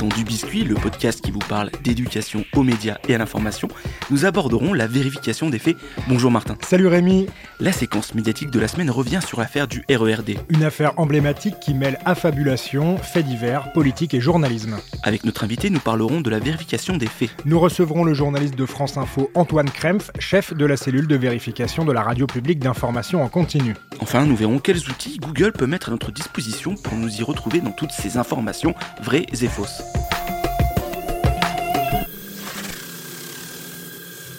dans Du Biscuit, le podcast qui vous parle d'éducation aux médias et à l'information, nous aborderons la vérification des faits. Bonjour Martin. Salut Rémi. La séquence médiatique de la semaine revient sur l'affaire du RERD. Une affaire emblématique qui mêle affabulation, faits divers, politique et journalisme. Avec notre invité, nous parlerons de la vérification des faits. Nous recevrons le journaliste de France Info Antoine Krempf, chef de la cellule de vérification de la radio publique d'information en continu. Enfin, nous verrons quels outils Google peut mettre à notre disposition pour nous y retrouver dans toutes ces informations vraies et fausses.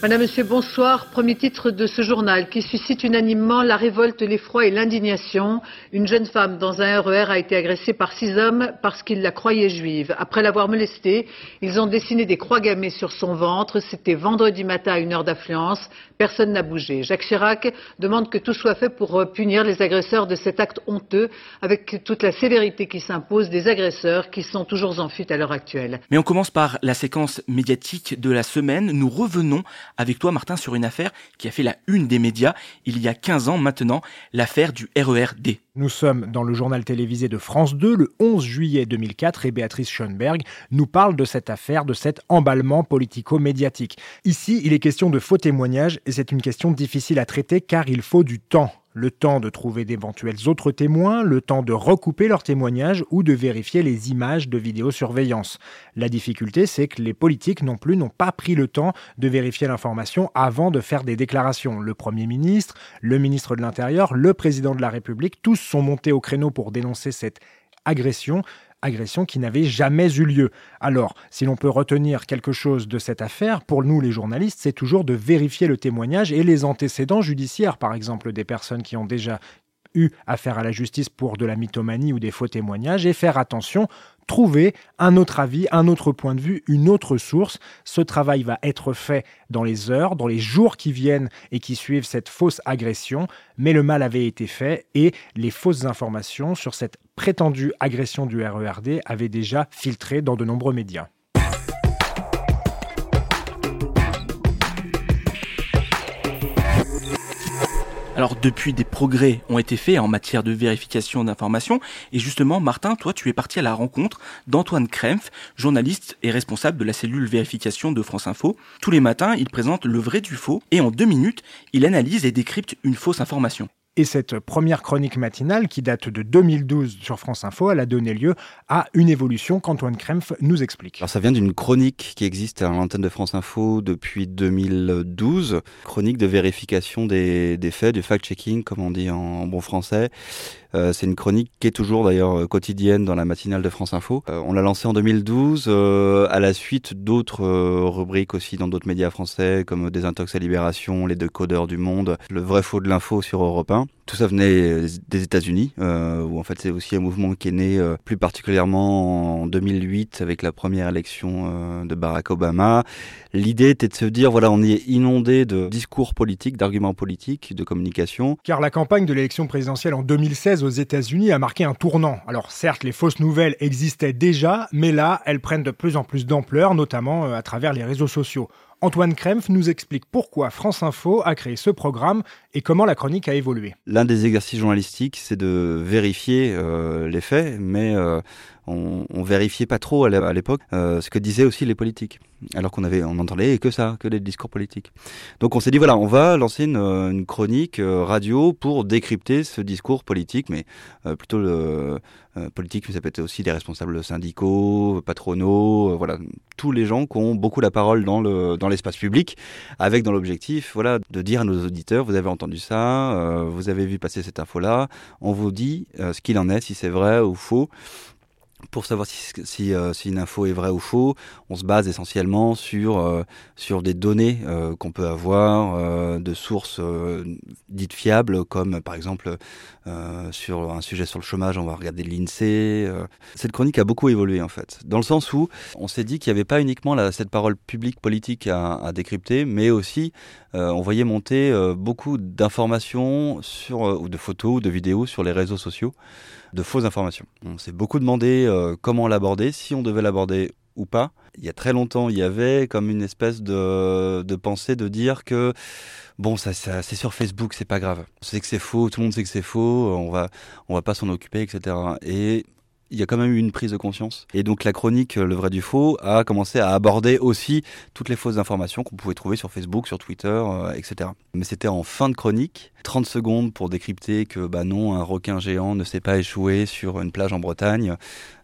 Madame, Monsieur, bonsoir. Premier titre de ce journal qui suscite unanimement la révolte, l'effroi et l'indignation. Une jeune femme dans un RER a été agressée par six hommes parce qu'ils la croyaient juive. Après l'avoir molestée, ils ont dessiné des croix gammées sur son ventre. C'était vendredi matin à une heure d'affluence. Personne n'a bougé. Jacques Chirac demande que tout soit fait pour punir les agresseurs de cet acte honteux avec toute la sévérité qui s'impose des agresseurs qui sont toujours en fuite à l'heure actuelle. Mais on commence par la séquence médiatique de la semaine. Nous revenons avec toi, Martin, sur une affaire qui a fait la une des médias il y a 15 ans maintenant, l'affaire du RERD. Nous sommes dans le journal télévisé de France 2 le 11 juillet 2004 et Béatrice Schoenberg nous parle de cette affaire, de cet emballement politico-médiatique. Ici, il est question de faux témoignages et c'est une question difficile à traiter car il faut du temps le temps de trouver d'éventuels autres témoins, le temps de recouper leurs témoignages ou de vérifier les images de vidéosurveillance. La difficulté, c'est que les politiques non plus n'ont pas pris le temps de vérifier l'information avant de faire des déclarations. Le Premier ministre, le ministre de l'Intérieur, le président de la République, tous sont montés au créneau pour dénoncer cette agression agression qui n'avait jamais eu lieu. Alors, si l'on peut retenir quelque chose de cette affaire, pour nous les journalistes, c'est toujours de vérifier le témoignage et les antécédents judiciaires, par exemple des personnes qui ont déjà eu affaire à la justice pour de la mythomanie ou des faux témoignages, et faire attention, trouver un autre avis, un autre point de vue, une autre source. Ce travail va être fait dans les heures, dans les jours qui viennent et qui suivent cette fausse agression, mais le mal avait été fait et les fausses informations sur cette prétendue agression du RERD avaient déjà filtré dans de nombreux médias. Alors depuis, des progrès ont été faits en matière de vérification d'informations. Et justement, Martin, toi, tu es parti à la rencontre d'Antoine Krempf, journaliste et responsable de la cellule vérification de France Info. Tous les matins, il présente le vrai du faux et en deux minutes, il analyse et décrypte une fausse information. Et cette première chronique matinale, qui date de 2012 sur France Info, elle a donné lieu à une évolution qu'Antoine Krempf nous explique. Alors ça vient d'une chronique qui existe à l'antenne de France Info depuis 2012, chronique de vérification des, faits, du fact-checking, comme on dit en bon français. Euh, c'est une chronique qui est toujours d'ailleurs quotidienne dans la matinale de France Info. Euh, on l'a lancée en 2012 euh, à la suite d'autres rubriques aussi dans d'autres médias français comme Désintox à Libération, Les deux codeurs du monde, Le vrai faux de l'info sur Europe 1. Tout ça venait des États-Unis, euh, où en fait c'est aussi un mouvement qui est né euh, plus particulièrement en 2008 avec la première élection euh, de Barack Obama. L'idée était de se dire voilà, on est inondé de discours politiques, d'arguments politiques, de communication. Car la campagne de l'élection présidentielle en 2016 aux États-Unis a marqué un tournant. Alors certes, les fausses nouvelles existaient déjà, mais là, elles prennent de plus en plus d'ampleur, notamment à travers les réseaux sociaux. Antoine Krempf nous explique pourquoi France Info a créé ce programme et comment la chronique a évolué. L'un des exercices journalistiques, c'est de vérifier euh, les faits, mais euh, on, on, vérifiait pas trop à l'époque euh, ce que disaient aussi les politiques, alors qu'on avait, on que ça, que des discours politiques. Donc on s'est dit voilà, on va lancer une, une chronique radio pour décrypter ce discours politique, mais plutôt politique, mais ça peut être aussi des responsables syndicaux, patronaux, voilà, tous les gens qui ont beaucoup la parole dans le dans l'espace public, avec dans l'objectif, voilà, de dire à nos auditeurs, vous avez entendu ça, euh, vous avez vu passer cette info-là, on vous dit euh, ce qu'il en est, si c'est vrai ou faux. Pour savoir euh, si, une info est vraie ou faux, on se base essentiellement sur, euh, sur des données euh, qu'on peut avoir de sources dites fiables, comme par exemple sur un sujet sur le chômage, on va regarder l'INSEE. Cette chronique a beaucoup évolué en fait, dans le sens où on s'est dit qu'il n'y avait pas uniquement cette parole publique politique à, à décrypter, mais aussi on voyait monter beaucoup d'informations ou de photos ou de vidéos sur les réseaux sociaux de fausses informations. On s'est beaucoup demandé euh, comment l'aborder, si on devait l'aborder ou pas. Il y a très longtemps, il y avait comme une espèce de, pensée de dire que bon, ça, ça c'est sur Facebook, c'est pas grave. On sait que c'est faux, tout le monde sait que c'est faux, on va, on va pas s'en occuper, etc. Et il y a quand même eu une prise de conscience. Et donc la chronique Le vrai du faux a commencé à aborder aussi toutes les fausses informations qu'on pouvait trouver sur Facebook, sur Twitter, euh, etc. Mais c'était en fin de chronique, 30 secondes pour décrypter que bah non, un requin géant ne s'est pas échoué sur une plage en Bretagne.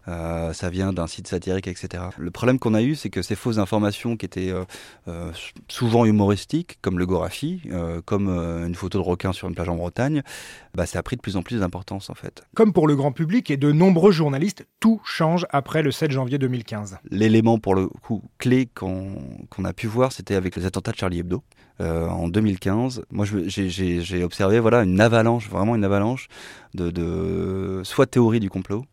Euh, ça vient d'un site satirique, etc. Le problème qu'on a eu, c'est que ces fausses informations qui étaient euh, euh, souvent humoristiques, comme le Gorafi, comme une photo de requin sur une plage en Bretagne, bah, ça a pris de plus en plus d'importance en fait. Comme pour le grand public et de nombreux journalistes, tout change après le 7 janvier 2015. L'élément pour le coup clé qu'on qu a pu voir, c'était avec les attentats de Charlie Hebdo. Euh, en 2015, moi j'ai observé voilà une avalanche, vraiment une avalanche de, de soit théorie du complot,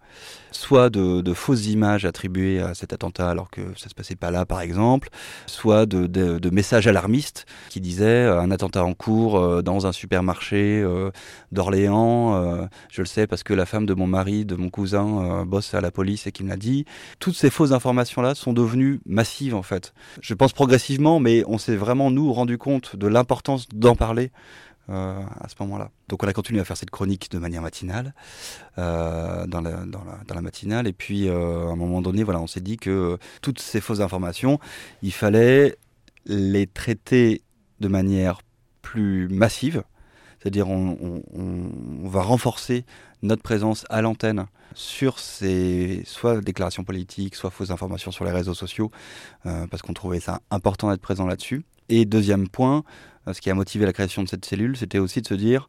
soit de, fausses images attribuées à cet attentat alors que ça se passait pas là par exemple, soit de, messages alarmistes qui disaient euh, un attentat en cours euh, dans un supermarché euh, d'Orléans, je le sais parce que la femme de mon mari, de mon cousin bosse à la police et qui me l'a dit. Toutes ces fausses informations là sont devenues massives en fait. Je pense progressivement mais on s'est vraiment nous rendu compte de l'importance d'en parler euh, à ce moment-là. Donc on a continué à faire cette chronique de manière matinale, euh, dans, la, matinale, et puis euh, à un moment donné, voilà, on s'est dit que toutes ces fausses informations, il fallait les traiter de manière plus massive, c'est-à-dire on, on, va renforcer notre présence à l'antenne sur ces soit déclarations politiques, soit fausses informations sur les réseaux sociaux, parce qu'on trouvait ça important d'être présent là-dessus. Et deuxième point, ce qui a motivé la création de cette cellule, c'était aussi de se dire,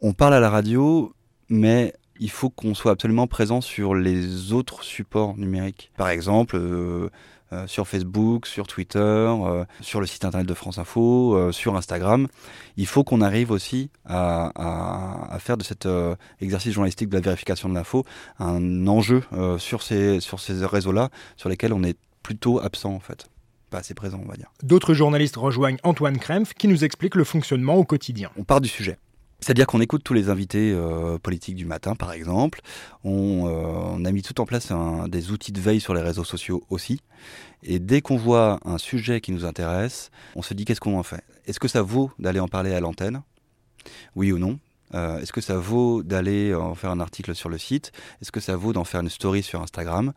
on parle à la radio, mais il faut qu'on soit absolument présent sur les autres supports numériques. Par exemple, euh, euh, sur Facebook, sur Twitter, euh, sur le site internet de France Info, euh, sur Instagram. Il faut qu'on arrive aussi à, à, faire de cet euh, exercice journalistique de la vérification de l'info un enjeu euh, sur ces, sur ces réseaux-là, sur lesquels on est plutôt absent en fait pas assez présent, on va dire. D'autres journalistes rejoignent Antoine Krempf qui nous explique le fonctionnement au quotidien. On part du sujet. C'est-à-dire qu'on écoute tous les invités euh, politiques du matin, par exemple. On, euh, on, a mis tout en place un, des outils de veille sur les réseaux sociaux aussi. Et dès qu'on voit un sujet qui nous intéresse, on se dit qu'est-ce qu'on en fait? Est-ce que ça vaut d'aller en parler à l'antenne? Oui ou non? Euh, Est-ce que ça vaut d'aller en faire un article sur le site? Est-ce que ça vaut d'en faire une story sur Instagram?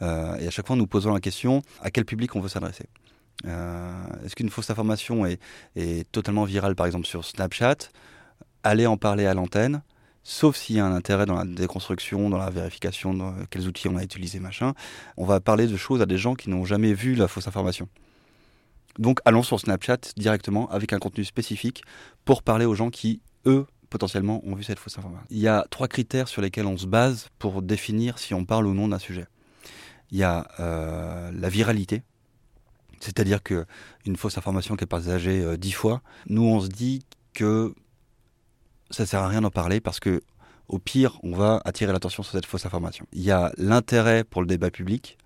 Euh, Et à chaque fois, nous posons la question à quel public on veut s'adresser? Euh, Est-ce qu'une fausse information est, totalement virale, par exemple sur Snapchat? Aller en parler à l'antenne, sauf s'il y a un intérêt dans la déconstruction, dans la vérification, dans quels outils on a utilisé, machin. On va parler de choses à des gens qui n'ont jamais vu la fausse information. Donc allons sur Snapchat directement avec un contenu spécifique pour parler aux gens qui, eux, potentiellement ont vu cette fausse information. Il y a trois critères sur lesquels on se base pour définir si on parle ou non d'un sujet. Il y a euh, la viralité, c'est-à-dire que une fausse information qui est partagée euh, dix fois, nous on se dit que ça sert à rien d'en parler parce que au pire on va attirer l'attention sur cette fausse information. Il y a l'intérêt pour le débat public,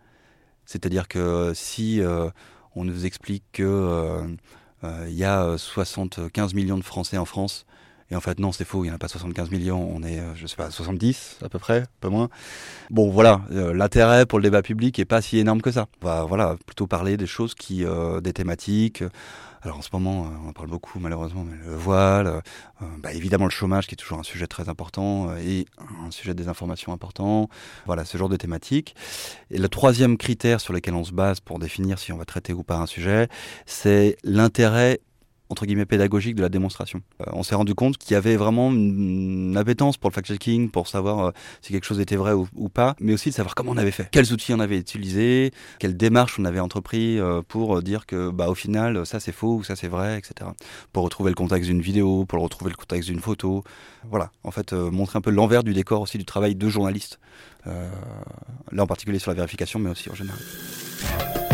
c'est-à-dire que si euh, on nous explique que euh, il y a 75 millions de Français en France et en fait, non, c'est faux, il n'y en a pas 75 millions, on est, je sais pas, 70 à peu près, un peu moins. Bon, voilà, euh, l'intérêt pour le débat public est pas si énorme que ça. On va voilà, plutôt parler des choses qui, euh, des thématiques. Alors en ce moment, on en parle beaucoup malheureusement, mais le voile, euh, bah, évidemment le chômage qui est toujours un sujet très important et un sujet de désinformation important. Voilà, ce genre de thématiques. Et le troisième critère sur lequel on se base pour définir si on va traiter ou pas un sujet, c'est l'intérêt entre guillemets pédagogique de la démonstration. Euh, on s'est rendu compte qu'il y avait vraiment une, appétence pour le fact-checking, pour savoir euh, si quelque chose était vrai ou, pas, mais aussi de savoir comment on avait fait, quels outils on avait utilisés, quelles démarches on avait entrepris euh, pour dire que bah au final ça c'est faux ou ça c'est vrai, etc. Pour retrouver le contexte d'une vidéo, pour retrouver le contexte d'une photo, voilà. En fait, montrer un peu l'envers du décor aussi du travail de journaliste. là en particulier sur la vérification, mais aussi en général.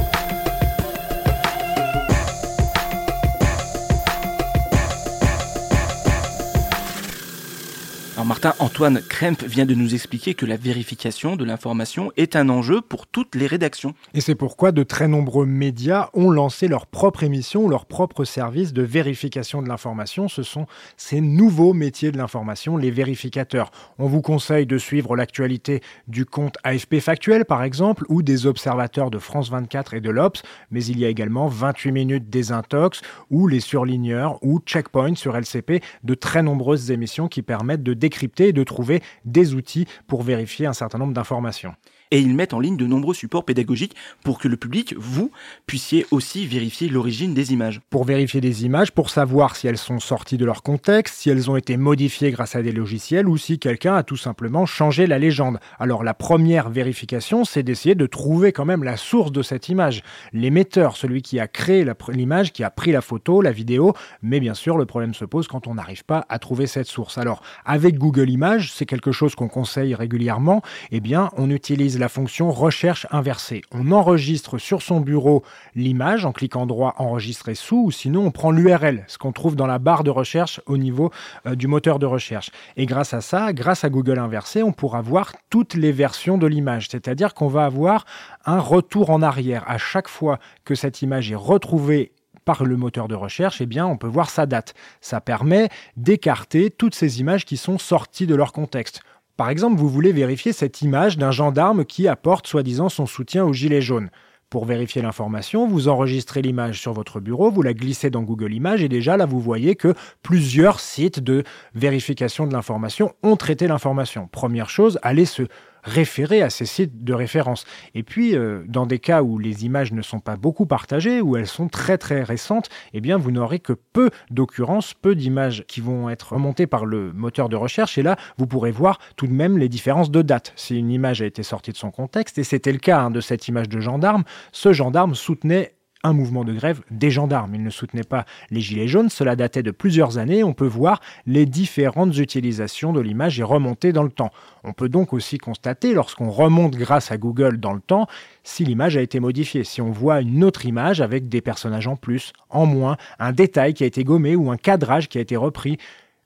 Alors Martin, Antoine Kremp vient de nous expliquer que la vérification de l'information est un enjeu pour toutes les rédactions. Et c'est pourquoi de très nombreux médias ont lancé leur propre émission, leur propre service de vérification de l'information. Ce sont ces nouveaux métiers de l'information, les vérificateurs. On vous conseille de suivre l'actualité du compte AFP Factuel, par exemple, ou des observateurs de France 24 et de l'Obs, mais il y a également 28 minutes des Intox, ou les surligneurs, ou Checkpoint sur LCP, de très nombreuses émissions qui permettent de décrypter et de trouver des outils pour vérifier un certain nombre d'informations et ils mettent en ligne de nombreux supports pédagogiques pour que le public, vous, puissiez aussi vérifier l'origine des images. Pour vérifier des images, pour savoir si elles sont sorties de leur contexte, si elles ont été modifiées grâce à des logiciels ou si quelqu'un a tout simplement changé la légende. Alors la première vérification, c'est d'essayer de trouver quand même la source de cette image. L'émetteur, celui qui a créé l'image, qui a pris la photo, la vidéo, mais bien sûr le problème se pose quand on n'arrive pas à trouver cette source. Alors avec Google Images, c'est quelque chose qu'on conseille régulièrement, eh bien on utilise la fonction recherche inversée. On enregistre sur son bureau l'image en cliquant droit enregistrer sous ou sinon on prend l'URL, ce qu'on trouve dans la barre de recherche au niveau euh, du moteur de recherche. Et grâce à ça, grâce à Google inversé, on pourra voir toutes les versions de l'image, c'est-à-dire qu'on va avoir un retour en arrière à chaque fois que cette image est retrouvée par le moteur de recherche, eh bien, on peut voir sa date. Ça permet d'écarter toutes ces images qui sont sorties de leur contexte. Par exemple, vous voulez vérifier cette image d'un gendarme qui apporte soi-disant son soutien aux Gilets jaunes. Pour vérifier l'information, vous enregistrez l'image sur votre bureau, vous la glissez dans Google Images et déjà là vous voyez que plusieurs sites de vérification de l'information ont traité l'information. Première chose, allez se référer à ces sites de référence. Et puis, euh, dans des cas où les images ne sont pas beaucoup partagées, où elles sont très très récentes, eh bien, vous n'aurez que peu d'occurrences, peu d'images qui vont être remontées par le moteur de recherche. Et là, vous pourrez voir tout de même les différences de date. Si une image a été sortie de son contexte, et c'était le cas hein, de cette image de gendarme, ce gendarme soutenait un mouvement de grève des gendarmes. Ils ne soutenaient pas les Gilets jaunes, cela datait de plusieurs années. On peut voir les différentes utilisations de l'image et remonter dans le temps. On peut donc aussi constater, lorsqu'on remonte grâce à Google dans le temps, si l'image a été modifiée, si on voit une autre image avec des personnages en plus, en moins, un détail qui a été gommé ou un cadrage qui a été repris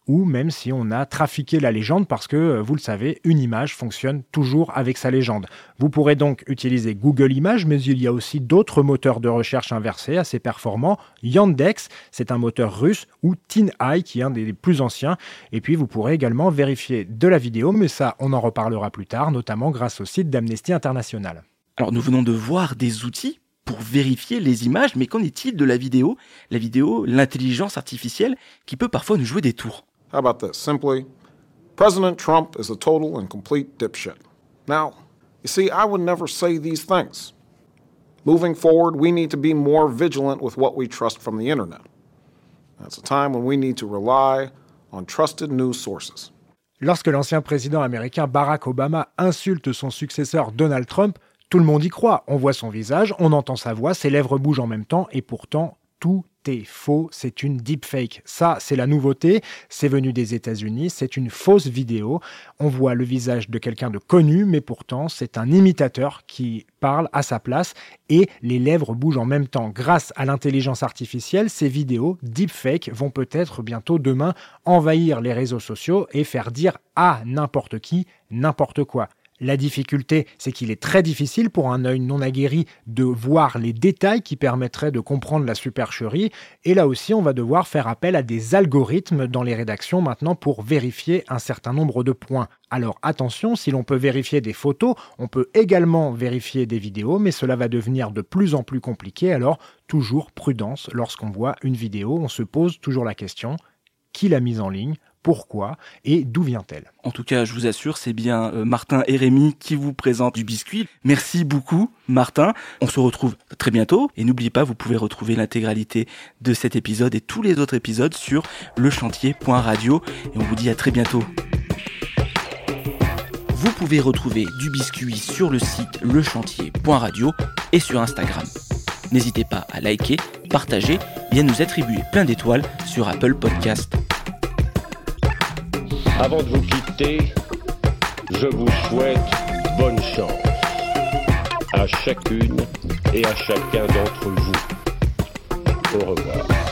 ou même si on a trafiqué la légende parce que, euh, vous le savez, une image fonctionne toujours avec sa légende. Vous pourrez donc utiliser Google Images, mais il y a aussi d'autres moteurs de recherche inversés assez performants. Yandex, c'est un moteur russe, ou TinEye, qui est un des plus anciens. Et puis, vous pourrez également vérifier de la vidéo, mais ça, on en reparlera plus tard, notamment grâce au site d'Amnesty International. Alors, nous venons de voir des outils pour vérifier les images, mais qu'en est-il de la vidéo? La vidéo, l'intelligence artificielle, qui peut parfois nous jouer des tours. How about this? Simply, President Trump is a total and complete dipshit. Now, you see, I would never say these things. Moving forward, we need to be more vigilant with what we trust from the internet. That's a time when we need to rely on trusted news sources. Lorsque l'ancien président américain Barack Obama insulte son successeur Donald Trump, tout le monde y croit. On voit son visage, on entend sa voix, ses lèvres bougent en même temps, et pourtant, tout faux, c'est une deepfake. Ça, c'est la nouveauté, c'est venu des États-Unis, c'est une fausse vidéo. On voit le visage de quelqu'un de connu, mais pourtant, c'est un imitateur qui parle à sa place et les lèvres bougent en même temps. Grâce à l'intelligence artificielle, ces vidéos deepfake vont peut-être bientôt demain envahir les réseaux sociaux et faire dire à n'importe qui n'importe quoi. La difficulté, c'est qu'il est très difficile pour un œil non aguerri de voir les détails qui permettraient de comprendre la supercherie. Et là aussi, on va devoir faire appel à des algorithmes dans les rédactions maintenant pour vérifier un certain nombre de points. Alors attention, si l'on peut vérifier des photos, on peut également vérifier des vidéos, mais cela va devenir de plus en plus compliqué. Alors toujours prudence lorsqu'on voit une vidéo, on se pose toujours la question qui l'a mise en ligne pourquoi et d'où vient-elle En tout cas, je vous assure, c'est bien euh, Martin et Rémi qui vous présentent du biscuit. Merci beaucoup, Martin. On se retrouve très bientôt. Et n'oubliez pas, vous pouvez retrouver l'intégralité de cet épisode et tous les autres épisodes sur lechantier.radio. Et on vous dit à très bientôt. Vous pouvez retrouver du biscuit sur le site lechantier.radio et sur Instagram. N'hésitez pas à liker, partager et à nous attribuer plein d'étoiles sur Apple Podcast. Avant de vous quitter, je vous souhaite bonne chance à chacune et à chacun d'entre vous. Au revoir.